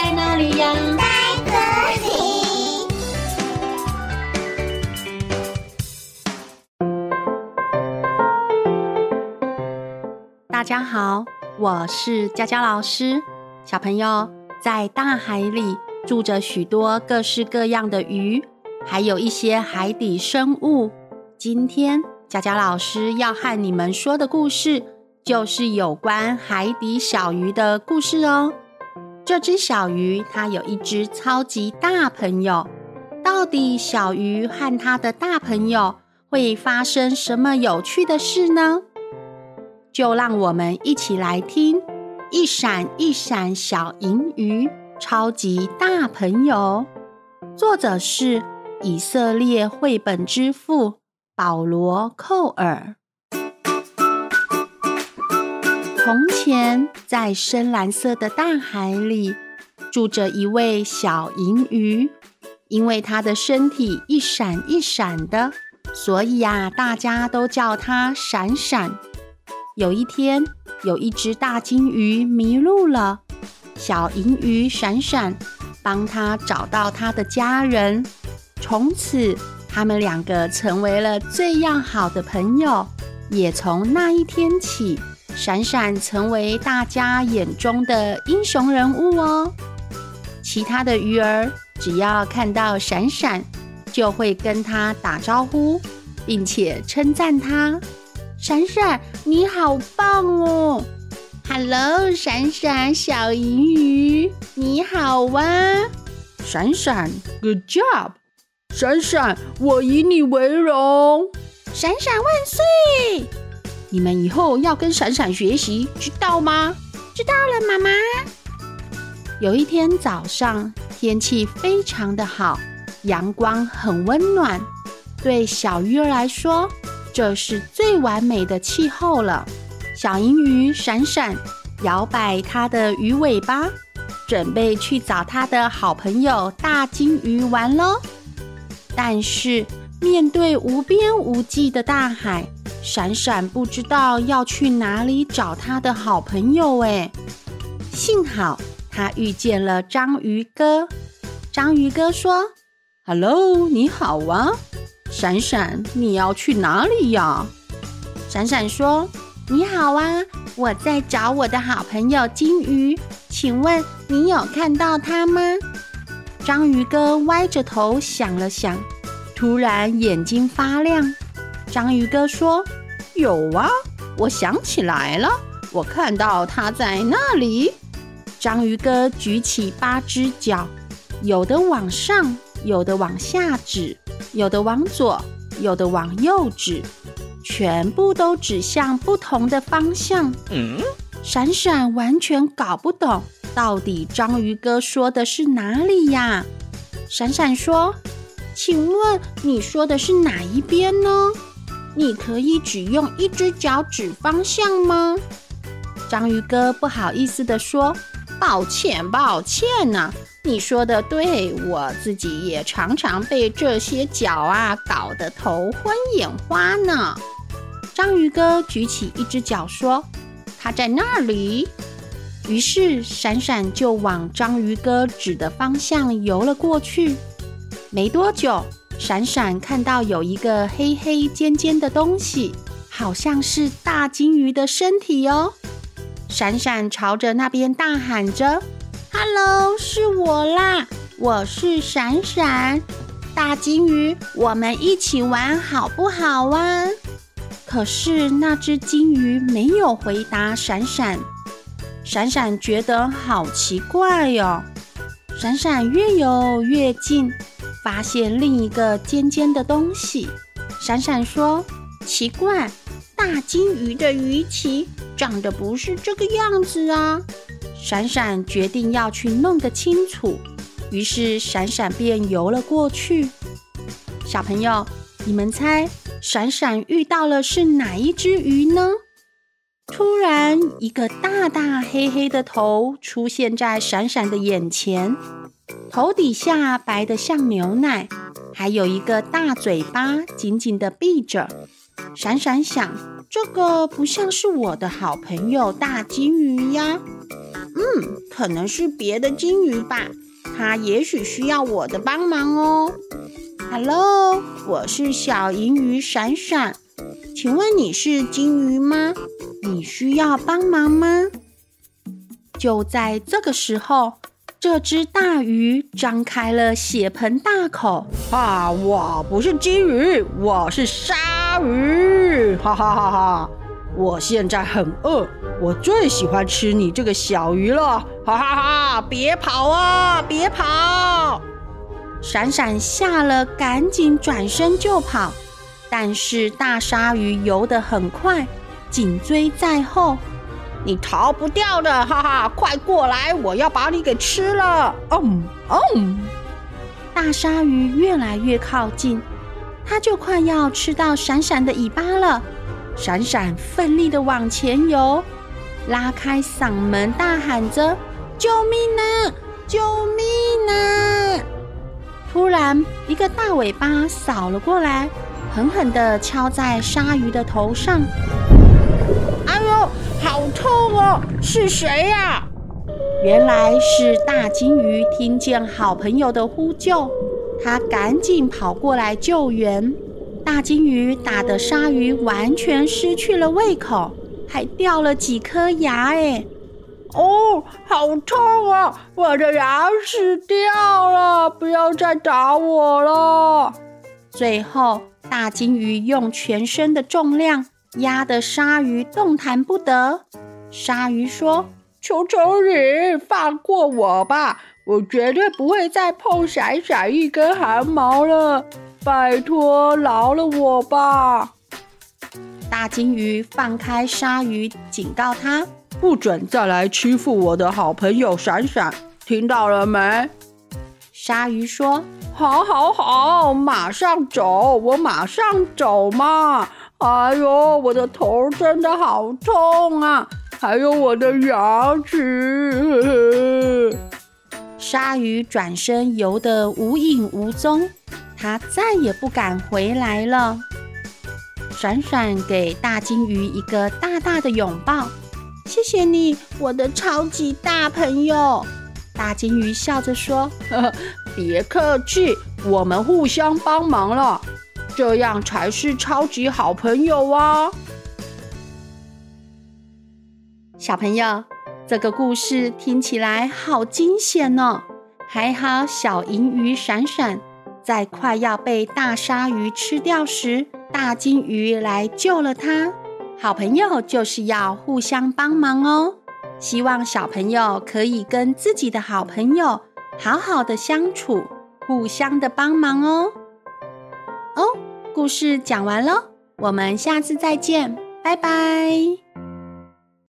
在哪里呀？在这里。大家好，我是佳佳老师。小朋友，在大海里住着许多各式各样的鱼，还有一些海底生物。今天佳佳老师要和你们说的故事，就是有关海底小鱼的故事哦。这只小鱼它有一只超级大朋友，到底小鱼和它的大朋友会发生什么有趣的事呢？就让我们一起来听。一闪一闪小银鱼，超级大朋友。作者是以色列绘本之父保罗·寇尔。从前，在深蓝色的大海里，住着一位小银鱼。因为它的身体一闪一闪的，所以呀，大家都叫它闪闪。有一天，有一只大金鱼迷路了，小银鱼闪闪帮它找到它的家人。从此，他们两个成为了最要好的朋友。也从那一天起，闪闪成为大家眼中的英雄人物哦。其他的鱼儿只要看到闪闪，就会跟他打招呼，并且称赞他。闪闪，你好棒哦！Hello，闪闪小银鱼，你好啊！闪闪，Good job！闪闪，我以你为荣！闪闪万岁！你们以后要跟闪闪学习，知道吗？知道了，妈妈。有一天早上，天气非常的好，阳光很温暖，对小鱼儿来说，这是最完美的气候了。小银鱼闪闪摇摆它的鱼尾巴，准备去找它的好朋友大金鱼玩喽。但是面对无边无际的大海，闪闪不知道要去哪里找它的好朋友。哎，幸好它遇见了章鱼哥。章鱼哥说：“Hello，你好啊。”闪闪，你要去哪里呀？闪闪说：“你好啊，我在找我的好朋友金鱼，请问你有看到它吗？”章鱼哥歪着头想了想，突然眼睛发亮。章鱼哥说：“有啊，我想起来了，我看到它在那里。”章鱼哥举起八只脚，有的往上，有的往下指。有的往左，有的往右指，全部都指向不同的方向。嗯，闪闪完全搞不懂，到底章鱼哥说的是哪里呀？闪闪说：“请问你说的是哪一边呢？你可以只用一只脚指方向吗？”章鱼哥不好意思地说：“抱歉，抱歉呐。”你说的对，我自己也常常被这些脚啊搞得头昏眼花呢。章鱼哥举起一只脚说：“它在那里。”于是闪闪就往章鱼哥指的方向游了过去。没多久，闪闪看到有一个黑黑尖尖的东西，好像是大金鱼的身体哦。闪闪朝着那边大喊着。Hello，是我啦！我是闪闪，大金鱼，我们一起玩好不好啊？可是那只金鱼没有回答闪闪。闪闪觉得好奇怪哟。闪闪越游越近，发现另一个尖尖的东西。闪闪说：“奇怪，大金鱼的鱼鳍长得不是这个样子啊。”闪闪决定要去弄个清楚，于是闪闪便游了过去。小朋友，你们猜闪闪遇到了是哪一只鱼呢？突然，一个大大黑黑的头出现在闪闪的眼前，头底下白得像牛奶，还有一个大嘴巴紧紧的闭着。闪闪想，这个不像是我的好朋友大金鱼呀。嗯，可能是别的金鱼吧，它也许需要我的帮忙哦。Hello，我是小银鱼闪闪，请问你是金鱼吗？你需要帮忙吗？就在这个时候，这只大鱼张开了血盆大口。啊，我不是金鱼，我是鲨鱼！哈哈哈哈！我现在很饿，我最喜欢吃你这个小鱼了！哈哈哈！别跑啊，别跑！闪闪吓了，赶紧转身就跑，但是大鲨鱼游得很快，紧追在后。你逃不掉的，哈哈！快过来，我要把你给吃了！嗯嗯，大鲨鱼越来越靠近，它就快要吃到闪闪的尾巴了。闪闪奋力地往前游，拉开嗓门大喊着：“救命啊！救命啊！”突然，一个大尾巴扫了过来，狠狠地敲在鲨鱼的头上。好痛哦！是谁呀？原来是大金鱼听见好朋友的呼救，它赶紧跑过来救援。大金鱼打得鲨鱼完全失去了胃口，还掉了几颗牙。哎，哦，好痛啊！我的牙齿掉了，不要再打我了。最后，大金鱼用全身的重量。压得鲨鱼动弹不得。鲨鱼说：“求求你放过我吧，我绝对不会再碰闪闪一根汗毛了，拜托饶了我吧。”大金鱼放开鲨鱼，警告他：“不准再来欺负我的好朋友闪闪，听到了没？”鲨鱼说：“好，好，好，马上走，我马上走嘛。”哎呦，我的头真的好痛啊！还有我的牙齿。鲨鱼转身游得无影无踪，它再也不敢回来了。闪闪给大金鱼一个大大的拥抱，谢谢你，我的超级大朋友。大金鱼笑着说：“呵呵，别客气，我们互相帮忙了。”这样才是超级好朋友啊！小朋友，这个故事听起来好惊险哦。还好小银鱼闪闪在快要被大鲨鱼吃掉时，大金鱼来救了它。好朋友就是要互相帮忙哦。希望小朋友可以跟自己的好朋友好好的相处，互相的帮忙。哦。故事讲完喽，我们下次再见，拜拜。